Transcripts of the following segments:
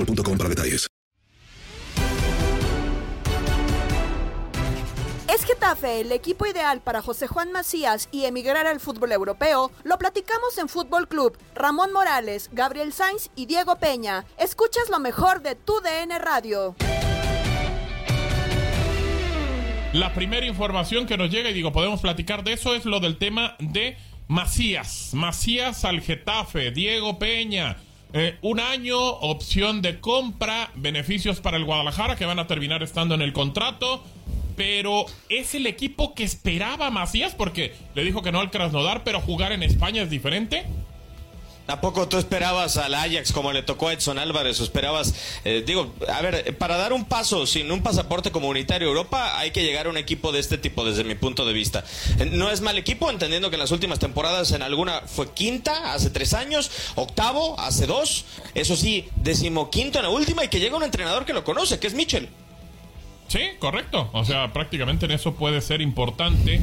boostmobile.com para detalles. ¿Es Getafe el equipo ideal para José Juan Macías y emigrar al fútbol europeo? Lo platicamos en Fútbol Club. Ramón Morales, Gabriel Sainz y Diego Peña. Escuchas lo mejor de tu DN Radio. La primera información que nos llega, y digo, podemos platicar de eso, es lo del tema de Macías. Macías al Getafe, Diego Peña. Eh, un año, opción de compra, beneficios para el Guadalajara que van a terminar estando en el contrato. Pero es el equipo que esperaba Macías porque le dijo que no al Krasnodar, pero jugar en España es diferente. Tampoco tú esperabas al Ajax como le tocó a Edson Álvarez, o esperabas, eh, digo, a ver, para dar un paso sin un pasaporte comunitario a Europa hay que llegar a un equipo de este tipo desde mi punto de vista. No es mal equipo, entendiendo que en las últimas temporadas en alguna fue quinta hace tres años, octavo hace dos, eso sí, decimoquinto en la última y que llega un entrenador que lo conoce, que es Mitchell. Sí, correcto. O sea, prácticamente en eso puede ser importante.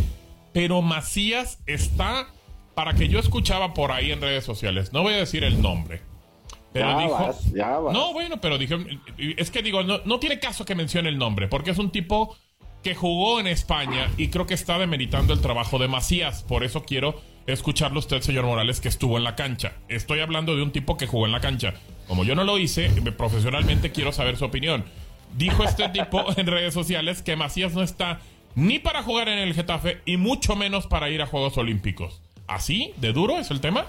Pero Macías está para que yo escuchaba por ahí en redes sociales. No voy a decir el nombre. Pero Ya dijo. vas, ya vas. No, bueno, pero dije. Es que digo, no, no tiene caso que mencione el nombre, porque es un tipo que jugó en España y creo que está demeritando el trabajo de Macías. Por eso quiero escucharlo usted, señor Morales, que estuvo en la cancha. Estoy hablando de un tipo que jugó en la cancha. Como yo no lo hice, me- profesionalmente quiero saber su opinión. Dijo este tipo en redes sociales que Macías no está ni para jugar en el Getafe y mucho menos para ir a Juegos Olímpicos. ¿Así? ¿De duro es el tema?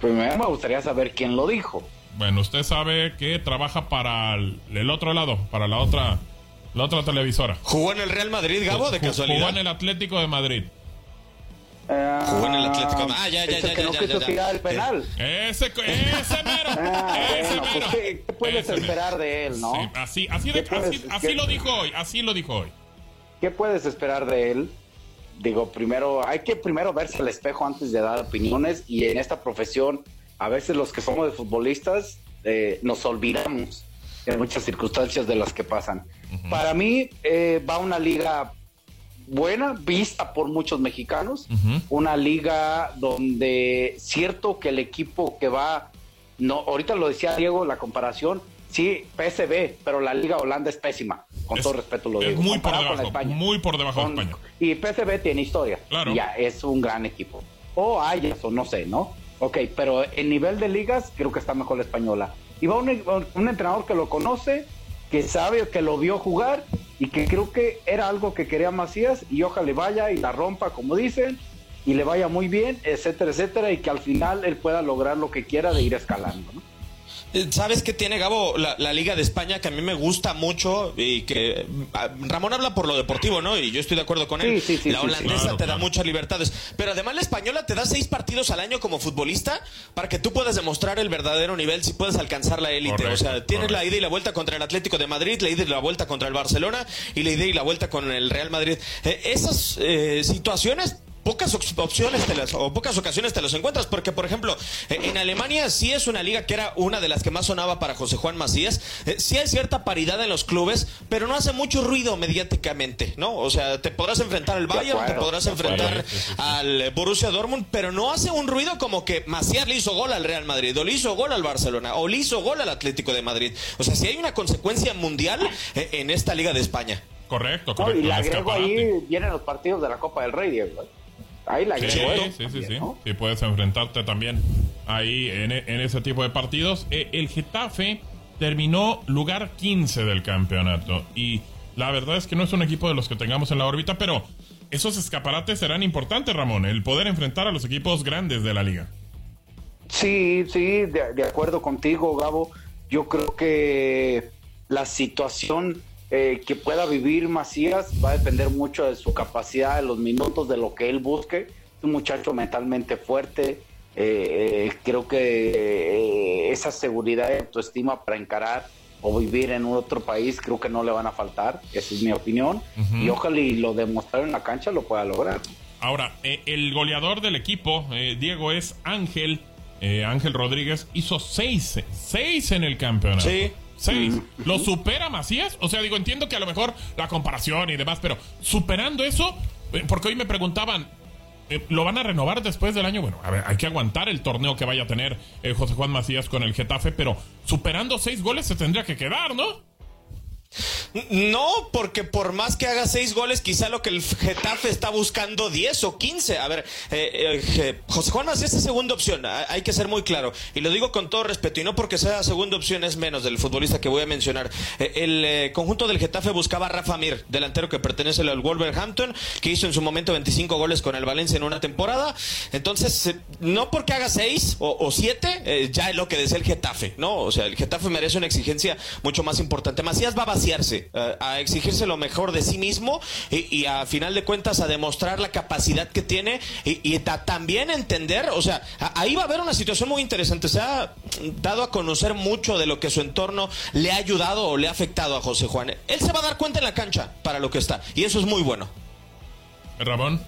Primero me gustaría saber quién lo dijo. Bueno, usted sabe que trabaja para el, el otro lado, para la otra, la otra televisora. ¿Jugó en el Real Madrid, Gabo, de casualidad? Jugó en el Atlético de Madrid. Jugó en el Atlético. Ah, ya, ya, Ese ya, que ya, no ya, quiso ya. tirar el penal. Ese, co- ese mero. Ah, ese bueno, mero. pues, ¿qué, qué puedes Ese mero. esperar de él, no? Sí, así, así, de- ¿Qué puedes- así, así qué- lo dijo hoy, así lo dijo hoy. ¿Qué puedes esperar de él? Digo, primero, hay que primero verse al espejo antes de dar opiniones y en esta profesión, a veces los que somos de futbolistas eh, nos olvidamos en muchas circunstancias de las que pasan. Para mí eh, va una liga buena, vista por muchos mexicanos, una liga donde cierto que el equipo que va, no, ahorita lo decía Diego, la comparación, sí, PSV, pero la liga Holanda es pésima, con Es- todo respeto lo es digo. muy por comparado con la debajo, España. muy por debajo de Con- España. Y PSV tiene historia, Claro. ya es un gran equipo. O Ajax, o no sé, ¿no? Ok, pero en nivel de ligas creo que está mejor la española. Y va un, un entrenador que lo conoce, que sabe, que lo vio jugar y que creo que era algo que quería Macías y ojalá le vaya y la rompa, como dicen, y le vaya muy bien, etcétera, etcétera, y que al final él pueda lograr lo que quiera de ir escalando, ¿no? Eh, ¿Sabes qué tiene, Gabo, la, la, Liga de España que a mí me gusta mucho y que ah, Ramón habla por lo deportivo, ¿no? Y yo estoy de acuerdo con él. Sí, sí, sí, la holandesa te da muchas libertades, pero además la española te da seis partidos al año como futbolista para que tú puedas demostrar el verdadero nivel si puedes alcanzar la élite. O sea, tienes la ida y la vuelta contra el Atlético de Madrid, la ida y la vuelta contra el Barcelona y la ida y la vuelta con el Real Madrid. Eh, esas eh, situaciones pocas opciones te las, o pocas ocasiones te los encuentras, porque por ejemplo, eh, en Alemania sí es una liga que era una de las que más sonaba para José Juan Macías, eh, sí hay cierta paridad en los clubes, pero no hace mucho ruido mediáticamente, ¿no? O sea, te podrás enfrentar al Bayern, te podrás enfrentar al Borussia Dortmund, pero no hace un ruido como que Macías le hizo gol al Real Madrid, o le hizo gol al Barcelona, o le hizo gol al Atlético de Madrid. O sea, si hay una consecuencia mundial eh, en esta liga de España. Correcto, correcto. y le agrego ahí vienen los partidos de la Copa del Rey, Diego. Ahí la sí, sí, sí, sí, sí. puedes enfrentarte también ahí en, en ese tipo de partidos. Eh, el Getafe terminó lugar 15 del campeonato y la verdad es que no es un equipo de los que tengamos en la órbita, pero esos escaparates serán importantes, Ramón, el poder enfrentar a los equipos grandes de la liga. Sí, sí, de, de acuerdo contigo, Gabo. Yo creo que la situación eh, que pueda vivir Macías va a depender mucho de su capacidad, de los minutos, de lo que él busque. Es un muchacho mentalmente fuerte. Eh, eh, creo que esa seguridad y autoestima para encarar o vivir en otro país creo que no le van a faltar. Esa es mi opinión. Y ojalá y lo demostrar en la cancha lo pueda lograr. Ahora, el goleador del equipo, Diego, es Ángel. Ángel Rodríguez hizo seis, seis en el campeonato. Sí. Seis. ¿Lo supera Macías? O sea, digo, entiendo que a lo mejor la comparación y demás, pero superando eso, eh, porque hoy me preguntaban, eh, ¿lo van a renovar después del año? Bueno, a ver, hay que aguantar el torneo que vaya a tener eh, José Juan Macías con el Getafe, pero superando seis goles se tendría que quedar, ¿no? No, porque por más que haga seis goles, quizá lo que el Getafe está buscando 10 o 15. A ver, eh, eh, José Juan Macías es segunda opción, hay que ser muy claro. Y lo digo con todo respeto, y no porque sea segunda opción es menos del futbolista que voy a mencionar. Eh, el conjunto del Getafe buscaba a Rafa Mir, delantero que pertenece al Wolverhampton, que hizo en su momento 25 goles con el Valencia en una temporada. Entonces, no porque haga seis o, siete, ya es lo que desea el Getafe, ¿no? O sea, el Getafe merece una exigencia mucho más importante. Macías va a vaciarse, eh, a exigirse lo mejor de sí mismo y, a final de cuentas a demostrar la capacidad que tiene y, también entender, o sea, ahí va a haber una situación muy interesante. Se ha dado a conocer mucho de lo que su entorno le ha ayudado o le ha afectado a José Juan. Él se va a dar cuenta en la cancha para lo que está y eso es muy bueno. Ramón.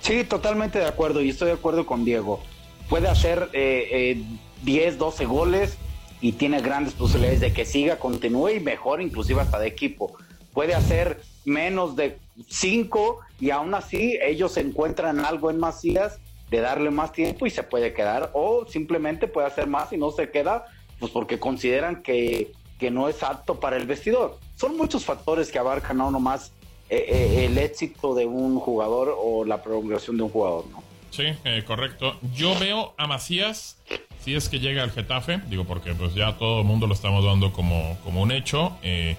Sí, totalmente de acuerdo y estoy de acuerdo con Diego. Puede hacer eh, eh, 10, 12 goles y tiene grandes posibilidades de que siga, continúe y mejor inclusive hasta de equipo. Puede hacer menos de cinco y aún así ellos encuentran algo en Macías de darle más tiempo y se puede quedar o simplemente puede hacer más y no se queda pues porque consideran que, que no es apto para el vestidor. Son muchos factores que abarcan no nomás eh, eh, el éxito de un jugador o la prolongación de un jugador, ¿no? Sí, eh, correcto. Yo veo a Macías, si es que llega al Getafe, digo porque pues ya todo el mundo lo estamos dando como, como un hecho, eh,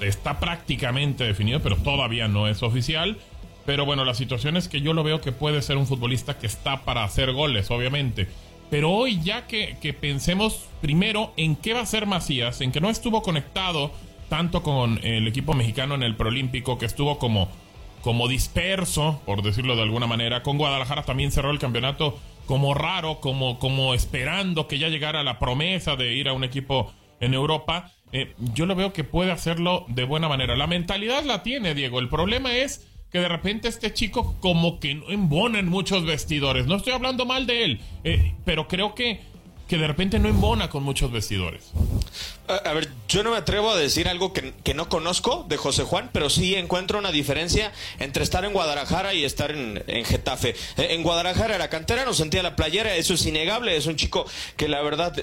está prácticamente definido, pero todavía no es oficial. Pero bueno, la situación es que yo lo veo que puede ser un futbolista que está para hacer goles, obviamente. Pero hoy ya que, que pensemos primero en qué va a ser Macías, en que no estuvo conectado tanto con el equipo mexicano en el Prolímpico, que estuvo como como disperso, por decirlo de alguna manera. Con Guadalajara también cerró el campeonato como raro, como, como esperando que ya llegara la promesa de ir a un equipo en Europa. Eh, yo lo veo que puede hacerlo de buena manera. La mentalidad la tiene, Diego. El problema es que de repente este chico como que no embona en muchos vestidores. No estoy hablando mal de él, eh, pero creo que que de repente no embona con muchos vestidores. A, ver, yo no me atrevo a decir algo que, no conozco de José Juan, pero sí encuentro una diferencia entre estar en Guadalajara y estar en, Getafe. Eh, en Guadalajara era cantera, no sentía la playera, eso es innegable, es un chico que la verdad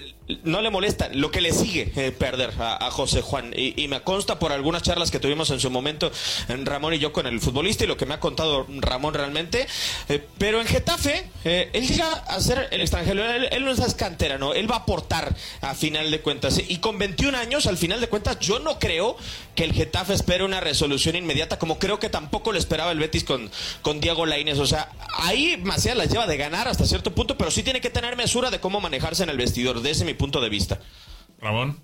no le molesta lo que le sigue eh, perder a, José Juan. Y, me consta por algunas charlas que tuvimos en su momento en Ramón y yo con el futbolista y lo que me ha contado Ramón realmente. Eh, pero en Getafe, él llega a ser el extranjero, él, él no es cantera, ¿no? Él va a aportar a final de cuentas y con 21 años, al final de cuentas, yo no creo que el Getafe espere una resolución inmediata, como creo que tampoco lo esperaba el Betis con, con Diego Lainez. O sea, ahí Macías las lleva de ganar hasta cierto punto, pero sí tiene que tener mesura de cómo manejarse en el vestidor, desde mi punto de vista. Ramón.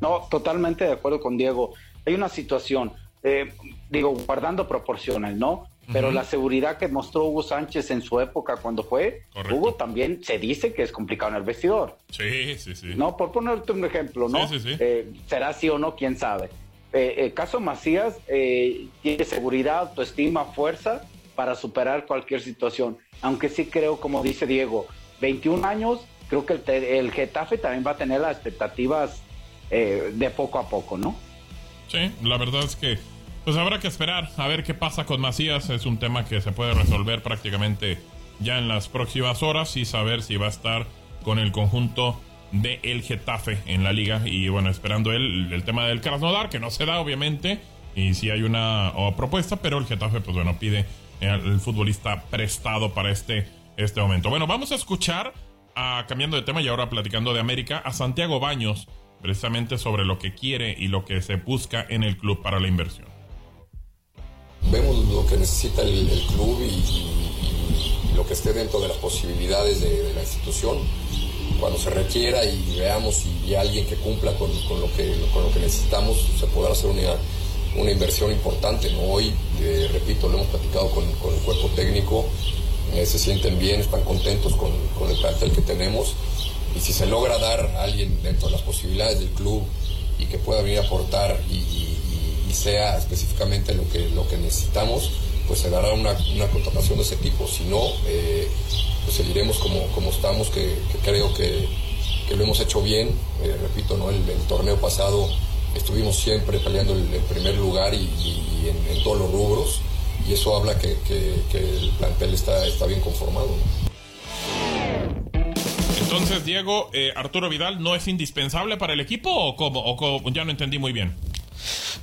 No, totalmente de acuerdo con Diego. Hay una situación, eh, digo, guardando proporciones, ¿no? Pero la seguridad que mostró Hugo Sánchez en su época cuando fue, Hugo también se dice que es complicado en el vestidor. Sí, sí, sí. No, por ponerte un ejemplo, ¿no? Sí, sí, sí. Eh, será así o no, quién sabe. Eh, el caso Macías eh, tiene seguridad, autoestima, fuerza para superar cualquier situación. Aunque sí creo, como dice Diego, 21 años, creo que el, el Getafe también va a tener las expectativas de poco a poco, ¿no? Sí, la verdad es que pues habrá que esperar a ver qué pasa con Macías. Es un tema que se puede resolver prácticamente ya en las próximas horas y saber si va a estar con el conjunto de el Getafe en la liga. Y bueno, esperando él el tema del Krasnodar, que no se da obviamente. Y si hay una propuesta, pero el Getafe, pues bueno, pide el futbolista prestado para este, este momento. Bueno, vamos a escuchar, a, cambiando de tema y ahora platicando de América, a Santiago Baños, precisamente sobre lo que quiere y lo que se busca en el club para la inversión vemos lo que necesita el, club y, lo que esté dentro de las posibilidades de, la institución. Cuando se requiera y veamos si hay alguien que cumpla con, lo, que, con lo que necesitamos, se podrá hacer una, una inversión importante. ¿no? Hoy, eh, repito, lo hemos platicado con, el cuerpo técnico, eh, se sienten bien, están contentos con, el plantel que tenemos y si se logra dar a alguien dentro de las posibilidades del club y que pueda venir a aportar y, sea específicamente lo que, lo que necesitamos, pues se dará una, una contratación de ese tipo. Si no, eh, pues seguiremos como, como estamos, que, creo que, lo hemos hecho bien. Eh, repito, ¿no? El, torneo pasado estuvimos siempre peleando el, primer lugar y, en, todos los rubros. Y eso habla que, el plantel está, está bien conformado. Entonces, Diego, eh, Arturo Vidal no es indispensable para el equipo o cómo? O ya no entendí muy bien.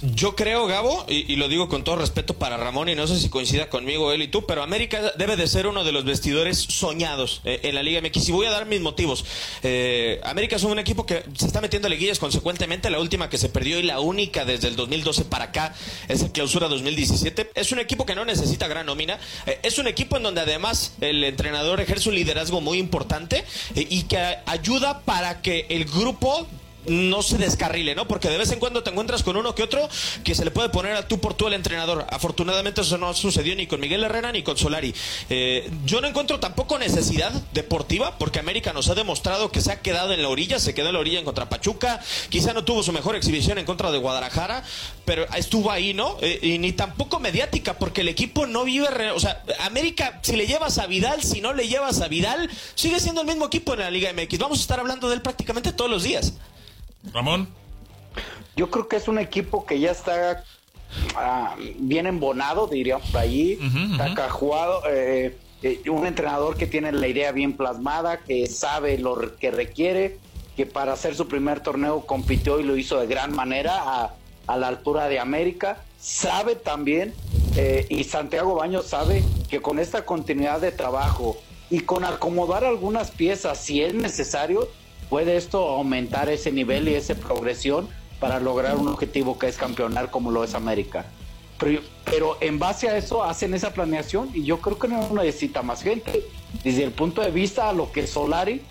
Yo creo, Gabo, y, lo digo con todo respeto para Ramón, y no sé si coincida conmigo él y tú, pero América debe de ser uno de los vestidores soñados eh, en la Liga MX. Y voy a dar mis motivos. Eh, América es un equipo que se está metiendo liguillas consecuentemente. La última que se perdió y la única desde el 2012 para acá es el clausura 2017. Es un equipo que no necesita gran nómina. Eh, es un equipo en donde además el entrenador ejerce un liderazgo muy importante y que ayuda para que el grupo no se descarrile, ¿no? Porque de vez en cuando te encuentras con uno que otro que se le puede poner a tú por tú el entrenador. Afortunadamente eso no sucedió ni con Miguel Herrera ni con Solari. Eh, yo no encuentro tampoco necesidad deportiva porque América nos ha demostrado que se ha quedado en la orilla, se quedó en la orilla en contra Pachuca, quizá no tuvo su mejor exhibición en contra de Guadalajara, pero estuvo ahí, ¿no? Eh, y ni tampoco mediática porque el equipo no vive, o sea, América si le llevas a Vidal, si no le llevas a Vidal, sigue siendo el mismo equipo en la Liga MX. Vamos a estar hablando de él prácticamente todos los días. Ramón. Yo creo que es un equipo que ya está ah, bien embonado, diría por allí. Está jugado. Eh, eh, un entrenador que tiene la idea bien plasmada, que sabe lo que requiere, que para hacer su primer torneo compitió y lo hizo de gran manera a, a la altura de América. Sabe también, eh, y Santiago Baños sabe, que con esta continuidad de trabajo y con acomodar algunas piezas, si es necesario, puede esto aumentar ese nivel y esa progresión para lograr un objetivo que es campeonar como lo es América. Pero, en base a eso hacen esa planeación y yo creo que no necesita más gente. Desde el punto de vista a lo que Solari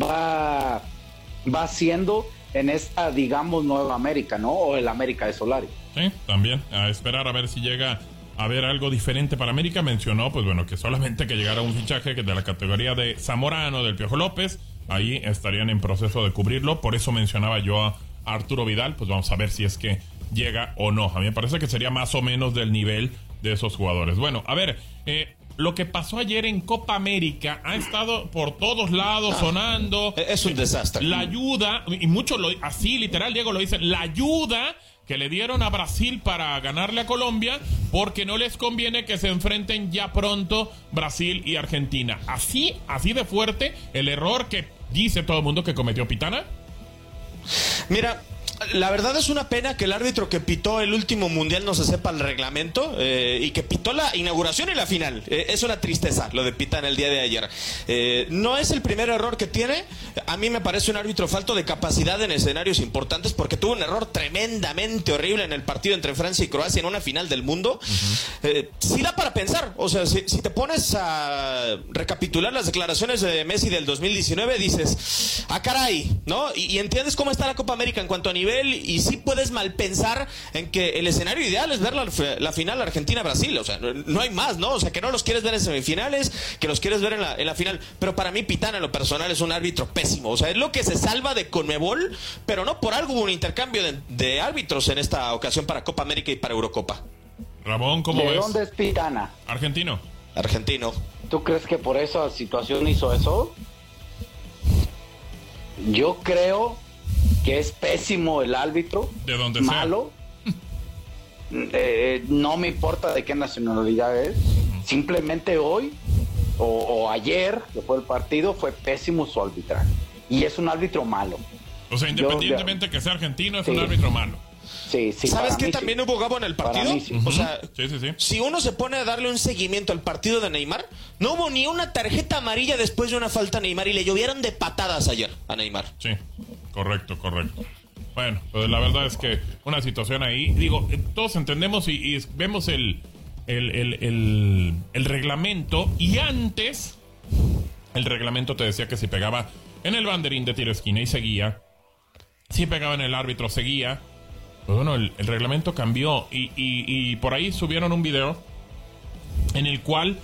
va, va haciendo en esta, digamos, nueva América, ¿no? O el América de Solari. Sí, también. A esperar a ver si llega a ver algo diferente para América. Mencionó, pues bueno, que solamente que llegara un fichaje que de la categoría de Zamorano, del Piojo López, ahí estarían en proceso de cubrirlo. Por eso mencionaba yo a Arturo Vidal, pues vamos a ver si es que llega o no. A mí me parece que sería más o menos del nivel de esos jugadores. Bueno, a ver, eh, lo que pasó ayer en Copa América ha estado por todos lados ah, sonando. Es un desastre. La ayuda, y muchos lo, así literal, Diego lo dice, la ayuda que le dieron a Brasil para ganarle a Colombia porque no les conviene que se enfrenten ya pronto Brasil y Argentina. Así, así de fuerte el error que dice todo el mundo que cometió Pitana? Mira, La verdad es una pena que el árbitro que pitó el último mundial no se sepa el reglamento eh, y que pitó la inauguración y la final. Eh, es una tristeza lo de Pitana el día de ayer. Eh, no es el primer error que tiene. A mí me parece un árbitro falto de capacidad en escenarios importantes porque tuvo un error tremendamente horrible en el partido entre Francia y Croacia en una final del mundo. sí da para pensar. O sea, si, si te pones a recapitular las declaraciones de Messi del 2019, dices, ah, caray, ¿no? Y, y entiendes cómo está la Copa América en cuanto a nivel y sí puedes mal pensar en que el escenario ideal es ver la, final Argentina-Brasil. O sea, no, hay más, ¿no? O sea, que no los quieres ver en semifinales, que los quieres ver en la, en la final. Pero para mí, Pitana, en lo personal, es un árbitro pésimo. O sea, es lo que se salva de Conmebol, pero no por algo hubo un intercambio de, árbitros en esta ocasión para Copa América y para Eurocopa. Ramón, ¿cómo ¿De dónde es Pitana? Argentino. Argentino. ¿Tú crees que por esa situación hizo eso? Yo creo que es pésimo el árbitro. De donde malo. Eh, no me importa de qué nacionalidad es. Simplemente hoy o, ayer, que fue el partido, fue pésimo su arbitraje. Y es un árbitro malo. O sea, independientemente que sea argentino, es un árbitro malo. Sí, sí, ¿Sabes qué también hubo Gabo en el partido? O sea, si uno se pone a darle un seguimiento al partido de Neymar, no hubo ni una tarjeta amarilla después de una falta a Neymar y le llovieron de patadas ayer a Neymar. Sí, correcto, correcto. Bueno, pues la verdad es que una situación ahí, digo, eh, todos entendemos y, vemos el, el, el reglamento y antes el reglamento te decía que si pegaba en el banderín de tiro esquina y seguía, si pegaba en el árbitro seguía, bueno, el, reglamento cambió y, por ahí subieron un video en el cual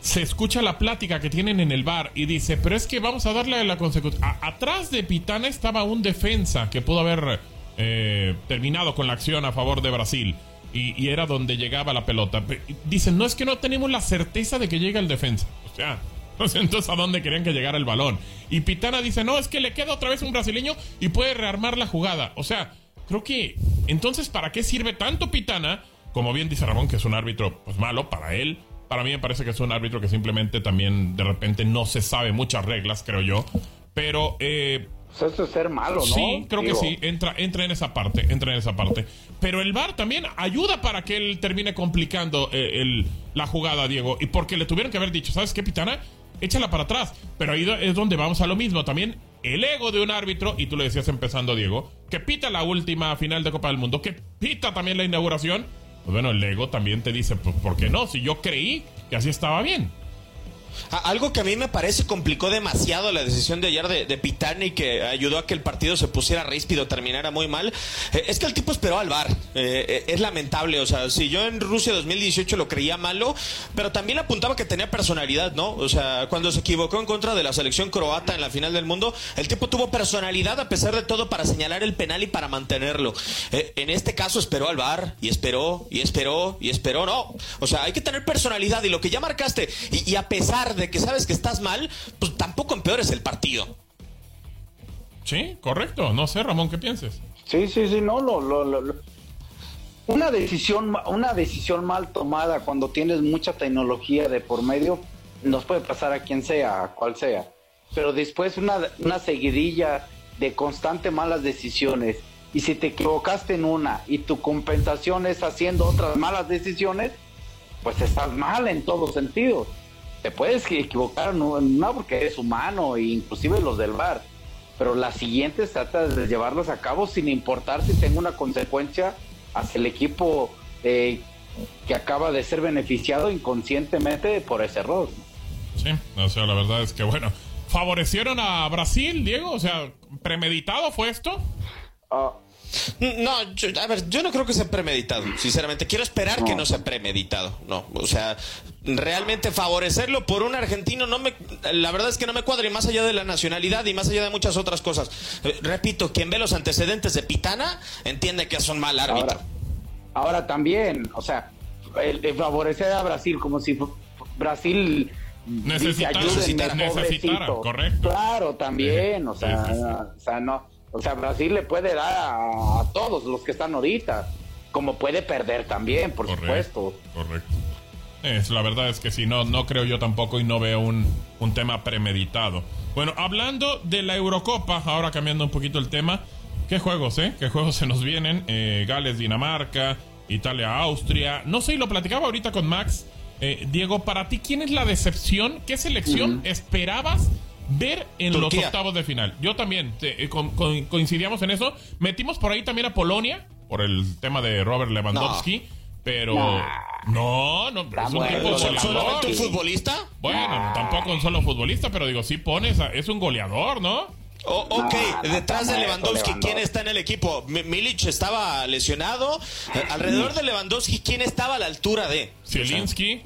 se escucha la plática que tienen en el bar y dice, pero es que vamos a darle la consecución. Atrás de Pitana estaba un defensa que pudo haber eh, terminado con la acción a favor de Brasil. Y, era donde llegaba la pelota. Dicen, no es que no tenemos la certeza de que llega el defensa. O sea, entonces a dónde querían que llegara el balón. Y Pitana dice, no, es que le queda otra vez un brasileño y puede rearmar la jugada. O sea, creo que entonces, ¿para qué sirve tanto Pitana? Como bien dice Ramón, que es un árbitro pues malo para él. Para mí me parece que es un árbitro que simplemente también de repente no se sabe muchas reglas, creo yo. Pero eh, pues eso es ser malo, ¿no? Sí, creo que sí, entra, entra en esa parte, entra en esa parte. Pero el VAR también ayuda para que él termine complicando eh, el, la jugada, Diego. Y porque le tuvieron que haber dicho, ¿sabes qué, Pitana? Échala para atrás. Pero ahí es donde vamos a lo mismo. También el ego de un árbitro, y tú le decías empezando, Diego, que pita la última final de Copa del Mundo, que pita también la inauguración, pues bueno, el ego también te dice, pues, ¿por qué no? Si yo creí que así estaba bien. Algo que a mí me parece complicó demasiado la decisión de ayer de, de Pitani que ayudó a que el partido se pusiera ríspido, terminara muy mal, eh, es que el tipo esperó al bar. Eh, eh, es lamentable, o sea, si yo en Rusia 2018 lo creía malo, pero también apuntaba que tenía personalidad, ¿no? O sea, cuando se equivocó en contra de la selección croata en la final del mundo, el tipo tuvo personalidad a pesar de todo para señalar el penal y para mantenerlo. en este caso esperó al bar y esperó y esperó y esperó, no. O sea, hay que tener personalidad y lo que ya marcaste y a pesar de que sabes que estás mal, pues tampoco empeores el partido. Sí, correcto. No sé, Ramón, ¿qué pienses? Sí, sí, sí, no, lo, lo, una decisión, una decisión mal tomada cuando tienes mucha tecnología de por medio, nos puede pasar a quien sea, a cual sea. Pero después una, una seguidilla de constante malas decisiones. Y si te equivocaste en una y tu compensación es haciendo otras malas decisiones, pues estás mal en todos sentidos te puedes equivocar, no, porque eres humano, e inclusive los del bar, pero las siguientes trata de llevarlas a cabo sin importar si tengo una consecuencia hacia el equipo eh, que acaba de ser beneficiado inconscientemente por ese error. Sí, o sea, la verdad es que bueno, favorecieron a Brasil, Diego, o sea, premeditado fue esto. Ah, no, yo, a ver, yo no creo que sea premeditado, sinceramente. Quiero esperar que no sea premeditado. No, o sea, realmente favorecerlo por un argentino no me la verdad es que no me cuadra y más allá de la nacionalidad y más allá de muchas otras cosas. Eh, repito, quien ve los antecedentes de Pitana entiende que es un mal árbitro. Ahora, también, o sea, el, favorecer a Brasil como si Brasil necesitara, necesitara, correcto. Claro, también, o sea, o sea, no o sea, Brasil le puede dar a, todos los que están ahorita, como puede perder también, por supuesto. Correcto. Es, la verdad es que sí, no, no creo yo tampoco y no veo un, un tema premeditado. Bueno, hablando de la Eurocopa, ahora cambiando un poquito el tema, ¿qué juegos, eh? ¿Qué juegos se nos vienen? Eh, Gales, Dinamarca, Italia, Austria. No sé, y lo platicaba ahorita con Max. Eh, Diego, para ti, ¿quién es la decepción? ¿Qué selección esperabas ver en los octavos de final? Yo también eh, coincidíamos en eso. Metimos por ahí también a Polonia, por el tema de Robert Lewandowski. Pero no, no, es un tipo ¿Solamente un futbolista? Bueno, tampoco un solo futbolista, pero digo, sí pones, es un goleador, ¿no? Oh, ok, detrás de Lewandowski, ¿quién está en el equipo? Milic estaba lesionado. Alrededor de Lewandowski, ¿quién estaba a la altura de? Zielinski.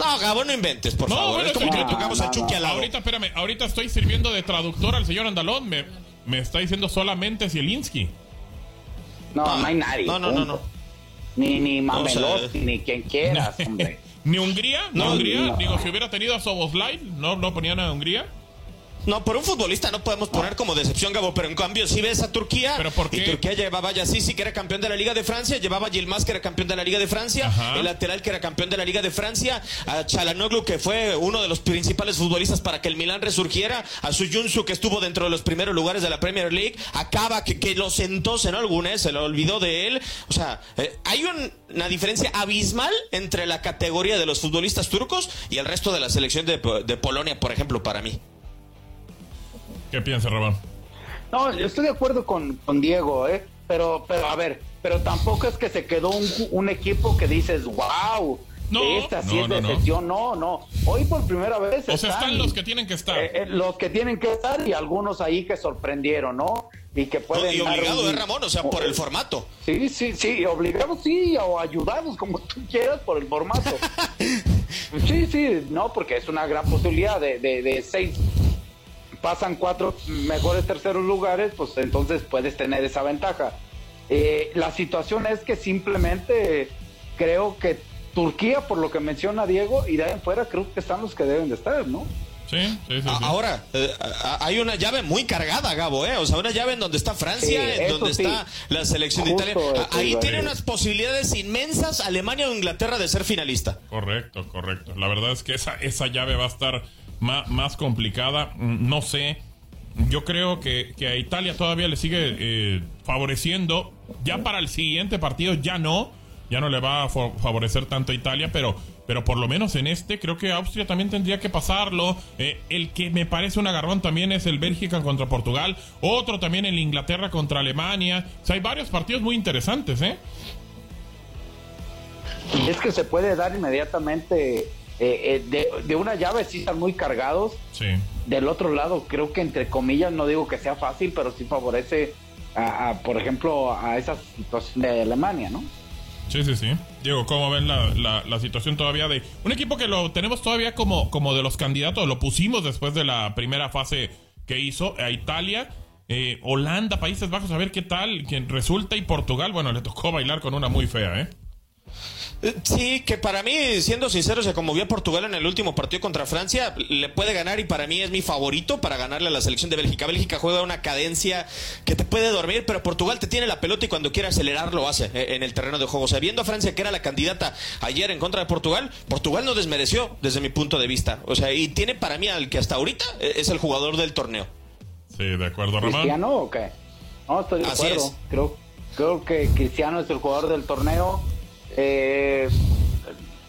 No, Gabo, no inventes, por favor. es como que le tocamos a Chucky al lado. Ahorita, espérame, ahorita estoy sirviendo de traductor al señor Andalón. Me, me está diciendo solamente Zielinski. No, no hay nadie. No, no, no, no. Ni, ni Mamelotti, ni quien quieras, hombre. ¿Ni Hungría? ¿No, Hungría? Digo, si hubiera tenido a Soboslai, ¿no, ¿no ponían a Hungría? No, por un futbolista no podemos poner como decepción, Gabo, pero en cambio si ves a Turquía, ¿Pero por qué? y Turquía llevaba ya sí que era campeón de la Liga de Francia, llevaba a Yilmaz, que era campeón de la Liga de Francia, el lateral, que era campeón de la Liga de Francia, a Chalanoglu, que fue uno de los principales futbolistas para que el Milán resurgiera, a Suyunsu, que estuvo dentro de los primeros lugares de la Premier League, a Cava, que, que lo sentó en se lo olvidó de él. O sea, eh, hay una diferencia abismal entre la categoría de los futbolistas turcos y el resto de la selección de, de Polonia, por ejemplo, para mí. ¿Qué piensa, Ramón? No, yo estoy de acuerdo con, con Diego, ¿eh? Pero, pero a ver, pero tampoco es que se quedó un, un equipo que dices, wow, no, esta sí no, es decepción. No. no, Hoy por primera vez. O sea, están los que tienen que estar. Eh, eh, los que tienen que estar y algunos ahí que sorprendieron, ¿no? Y que pueden. y obligado, ¿eh, Ramón? O sea, por el formato. Sí, sí, sí, obligados sí, o ayudados, como tú quieras, por el formato. sí, sí, no, porque es una gran posibilidad de, de, de seis pasan cuatro mejores terceros lugares, pues entonces puedes tener esa ventaja. Eh, la situación es que simplemente creo que Turquía, por lo que menciona Diego, y de ahí en fuera creo que están los que deben de estar, ¿no? Sí, sí, sí, Ahora, eh, hay una llave muy cargada, Gabo, ¿eh? O sea, una llave en donde está Francia, en donde está la selección de Italia. Ahí tiene unas posibilidades inmensas Alemania o Inglaterra de ser finalista. Correcto, correcto. La verdad es que esa, esa llave va a estar más, complicada. Mm, no sé. Yo creo que, a Italia todavía le sigue eh, favoreciendo. Ya para el siguiente partido ya no. Ya no le va a favorecer tanto a Italia, pero, pero por lo menos en este creo que Austria también tendría que pasarlo. Eh, el que me parece un agarrón también es el Bélgica contra Portugal. Otro también el Inglaterra contra Alemania. O sea, hay varios partidos muy interesantes, ¿eh? Es que se puede dar inmediatamente eh, eh, de, una llave sí están muy cargados. Sí. Del otro lado, creo que entre comillas, no digo que sea fácil, pero sí favorece, a, por ejemplo, a esa situación de Alemania, ¿no? Sí, sí, sí. Diego, ¿cómo ven la, la, situación todavía de un equipo que lo tenemos todavía como, como de los candidatos? Lo pusimos después de la primera fase que hizo a Italia. Eh, Holanda, Países Bajos, a ver qué tal, que resulta y Portugal, bueno, le tocó bailar con una muy fea, ¿eh? Sí, que para mí, siendo sincero, se conmovió a Portugal en el último partido contra Francia. Le puede ganar y para mí es mi favorito para ganarle a la selección de Bélgica. Bélgica juega una cadencia que te puede dormir, pero Portugal te tiene la pelota y cuando quiere acelerar lo hace eh, en el terreno de juego. O sea, viendo a Francia que era la candidata ayer en contra de Portugal, Portugal no desmereció desde mi punto de vista. O sea, y tiene para mí al que hasta ahorita eh, es el jugador del torneo. Sí, de acuerdo, Ramón. ¿Cristiano o qué? No, estoy de acuerdo. Creo, creo que Cristiano es el jugador del torneo eh,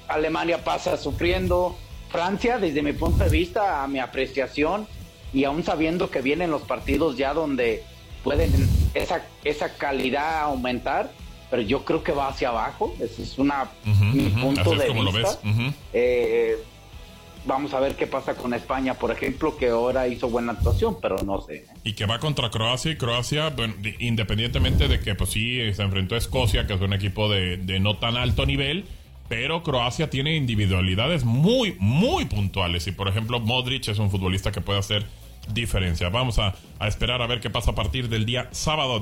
Alemania pasa sufriendo. Francia, desde mi punto de vista, a mi apreciación, y aún sabiendo que vienen los partidos ya donde pueden esa, esa calidad aumentar, pero yo creo que va hacia abajo. Ese es una, mi punto de vista. Eh, vamos a ver qué pasa con España, por ejemplo, que ahora hizo buena actuación, pero no sé. Y que va contra Croacia y Croacia, independientemente de que pues sí se enfrentó a Escocia, que es un equipo de, no tan alto nivel, pero Croacia tiene individualidades muy, muy puntuales. Y por ejemplo, Modric es un futbolista que puede hacer diferencia. Vamos a, a esperar a ver qué pasa a partir del día sábado.